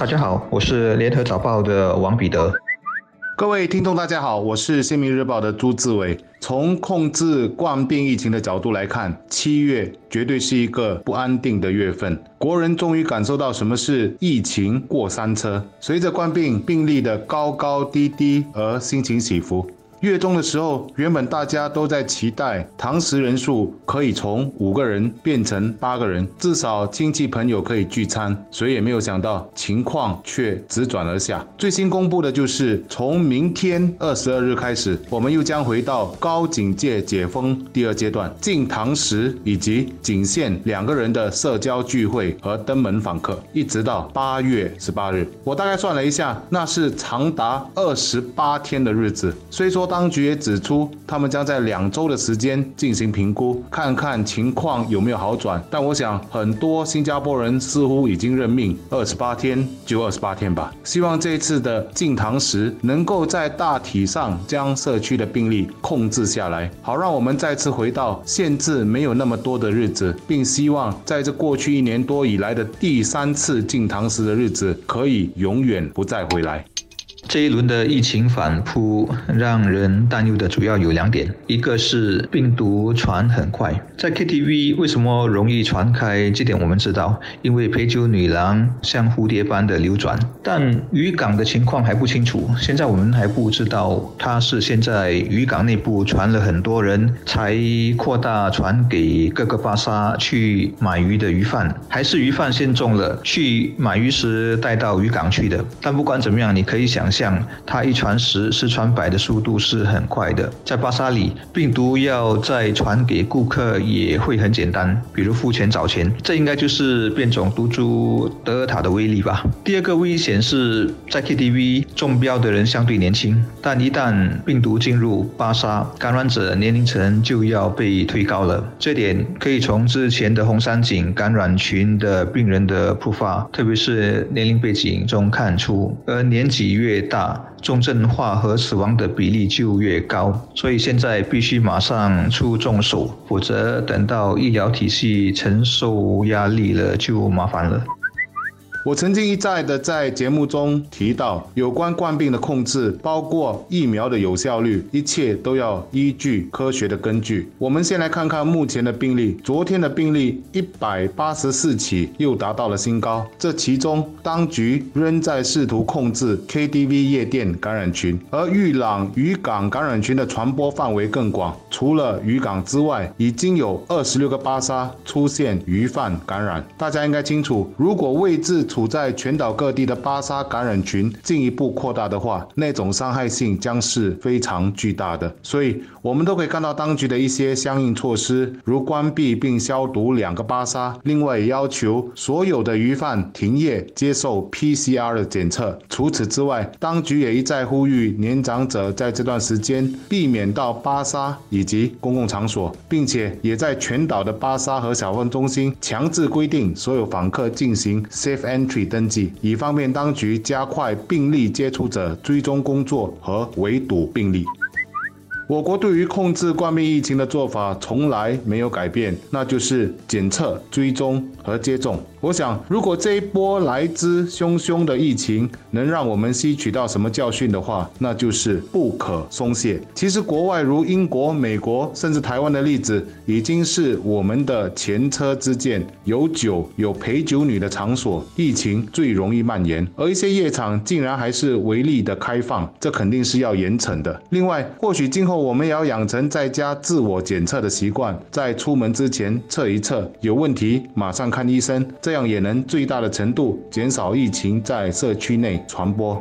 大家好，我是联合早报的王彼得。各位听众，大家好，我是新民日报的朱志伟。从控制冠病疫情的角度来看，七月绝对是一个不安定的月份。国人终于感受到什么是疫情过山车，随着冠病病例的高高低低而心情起伏。月中的时候，原本大家都在期待堂食人数可以从五个人变成八个人，至少亲戚朋友可以聚餐。谁也没有想到，情况却直转而下。最新公布的就是，从明天二十二日开始，我们又将回到高警戒解封第二阶段，进堂食以及仅限两个人的社交聚会和登门访客，一直到八月十八日。我大概算了一下，那是长达二十八天的日子。虽说。当局也指出，他们将在两周的时间进行评估，看看情况有没有好转。但我想，很多新加坡人似乎已经认命，二十八天就二十八天吧。希望这次的禁堂时，能够在大体上将社区的病例控制下来，好让我们再次回到限制没有那么多的日子，并希望在这过去一年多以来的第三次禁堂时的日子，可以永远不再回来。这一轮的疫情反扑，让人担忧的主要有两点：一个是病毒传很快，在 KTV 为什么容易传开？这点我们知道，因为陪酒女郎像蝴蝶般的流转。但渔港的情况还不清楚，现在我们还不知道，它是现在渔港内部传了很多人才扩大传给各个巴沙去买鱼的鱼贩，还是鱼贩先中了，去买鱼时带到渔港去的。但不管怎么样，你可以想象。像它一传十，十传百的速度是很快的。在巴沙里，病毒要再传给顾客也会很简单，比如付钱找钱。这应该就是变种毒株德尔塔的威力吧。第二个危险是在 KTV 中标的人相对年轻，但一旦病毒进入巴沙，感染者年龄层就要被推高了。这点可以从之前的红山井感染群的病人的铺发，特别是年龄背景中看出。而年纪越大，重症化和死亡的比例就越高，所以现在必须马上出重手，否则等到医疗体系承受压力了，就麻烦了。我曾经一再的在节目中提到，有关冠病的控制，包括疫苗的有效率，一切都要依据科学的根据。我们先来看看目前的病例，昨天的病例一百八十四起，又达到了新高。这其中，当局仍在试图控制 KTV 夜店感染群，而玉朗渔港感染群的传播范围更广。除了渔港之外，已经有二十六个巴沙出现鱼贩感染。大家应该清楚，如果位置处在全岛各地的巴沙感染群进一步扩大的话，那种伤害性将是非常巨大的。所以，我们都可以看到当局的一些相应措施，如关闭并消毒两个巴沙，另外要求所有的鱼贩停业接受 PCR 的检测。除此之外，当局也一再呼吁年长者在这段时间避免到巴沙以及公共场所，并且也在全岛的巴沙和小贩中心强制规定所有访客进行 safe and 登记，以方便当局加快病例接触者追踪工作和围堵病例。我国对于控制冠病疫情的做法从来没有改变，那就是检测、追踪和接种。我想，如果这一波来之汹汹的疫情能让我们吸取到什么教训的话，那就是不可松懈。其实，国外如英国、美国，甚至台湾的例子，已经是我们的前车之鉴。有酒、有陪酒女的场所，疫情最容易蔓延；而一些夜场竟然还是唯利的开放，这肯定是要严惩的。另外，或许今后我们也要养成在家自我检测的习惯，在出门之前测一测，有问题马上看医生。这样也能最大的程度减少疫情在社区内传播。